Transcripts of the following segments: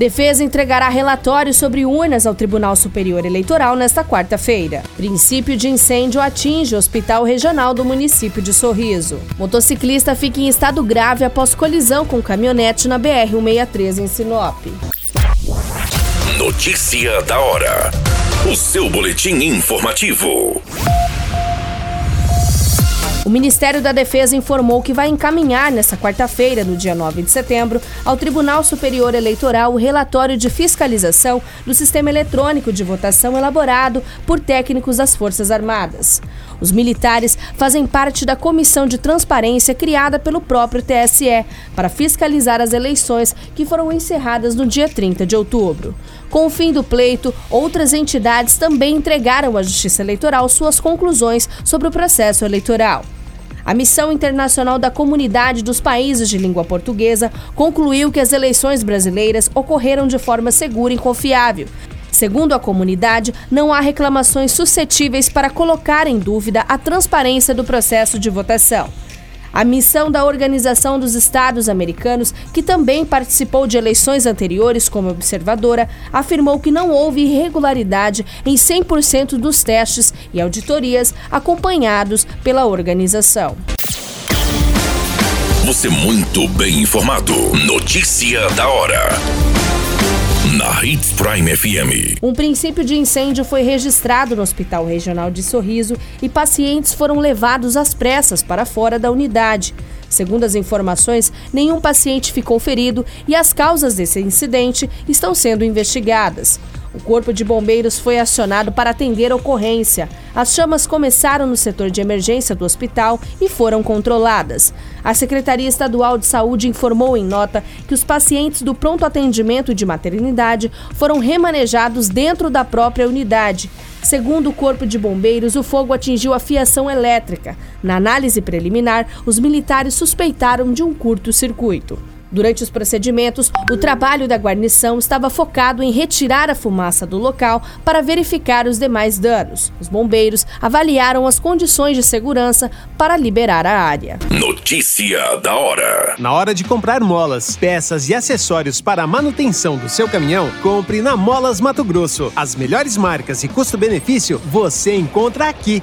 Defesa entregará relatório sobre urnas ao Tribunal Superior Eleitoral nesta quarta-feira. Princípio de incêndio atinge o Hospital Regional do município de Sorriso. Motociclista fica em estado grave após colisão com caminhonete na BR-163 em Sinop. Notícia da hora. O seu boletim informativo. O Ministério da Defesa informou que vai encaminhar nesta quarta-feira, no dia 9 de setembro, ao Tribunal Superior Eleitoral o relatório de fiscalização do sistema eletrônico de votação elaborado por técnicos das Forças Armadas. Os militares fazem parte da comissão de transparência criada pelo próprio TSE para fiscalizar as eleições que foram encerradas no dia 30 de outubro. Com o fim do pleito, outras entidades também entregaram à Justiça Eleitoral suas conclusões sobre o processo eleitoral. A Missão Internacional da Comunidade dos Países de Língua Portuguesa concluiu que as eleições brasileiras ocorreram de forma segura e confiável. Segundo a comunidade, não há reclamações suscetíveis para colocar em dúvida a transparência do processo de votação. A missão da Organização dos Estados Americanos, que também participou de eleições anteriores como observadora, afirmou que não houve irregularidade em 100% dos testes e auditorias acompanhados pela organização. Você muito bem informado. Notícia da hora na Hits Prime FM. Um princípio de incêndio foi registrado no Hospital Regional de Sorriso e pacientes foram levados às pressas para fora da unidade. Segundo as informações, nenhum paciente ficou ferido e as causas desse incidente estão sendo investigadas. O Corpo de Bombeiros foi acionado para atender a ocorrência. As chamas começaram no setor de emergência do hospital e foram controladas. A Secretaria Estadual de Saúde informou em nota que os pacientes do pronto atendimento de maternidade foram remanejados dentro da própria unidade. Segundo o Corpo de Bombeiros, o fogo atingiu a fiação elétrica. Na análise preliminar, os militares suspeitaram de um curto-circuito. Durante os procedimentos, o trabalho da guarnição estava focado em retirar a fumaça do local para verificar os demais danos. Os bombeiros avaliaram as condições de segurança para liberar a área. Notícia da hora: Na hora de comprar molas, peças e acessórios para a manutenção do seu caminhão, compre na Molas Mato Grosso. As melhores marcas e custo-benefício você encontra aqui.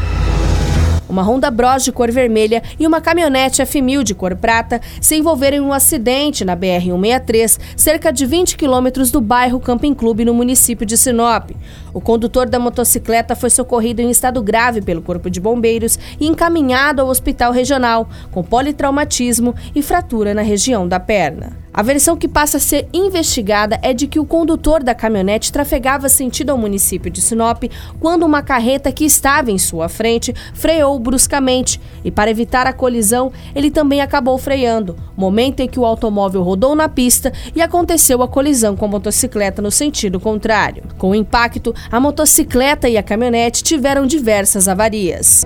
Uma Honda Bros de cor vermelha e uma caminhonete F1000 de cor prata se envolveram em um acidente na BR-163, cerca de 20 quilômetros do bairro Camping Clube, no município de Sinop. O condutor da motocicleta foi socorrido em estado grave pelo Corpo de Bombeiros e encaminhado ao hospital regional, com politraumatismo e fratura na região da perna. A versão que passa a ser investigada é de que o condutor da caminhonete trafegava sentido ao município de Sinop quando uma carreta que estava em sua frente freou bruscamente e, para evitar a colisão, ele também acabou freando, momento em que o automóvel rodou na pista e aconteceu a colisão com a motocicleta no sentido contrário. Com o impacto, a motocicleta e a caminhonete tiveram diversas avarias.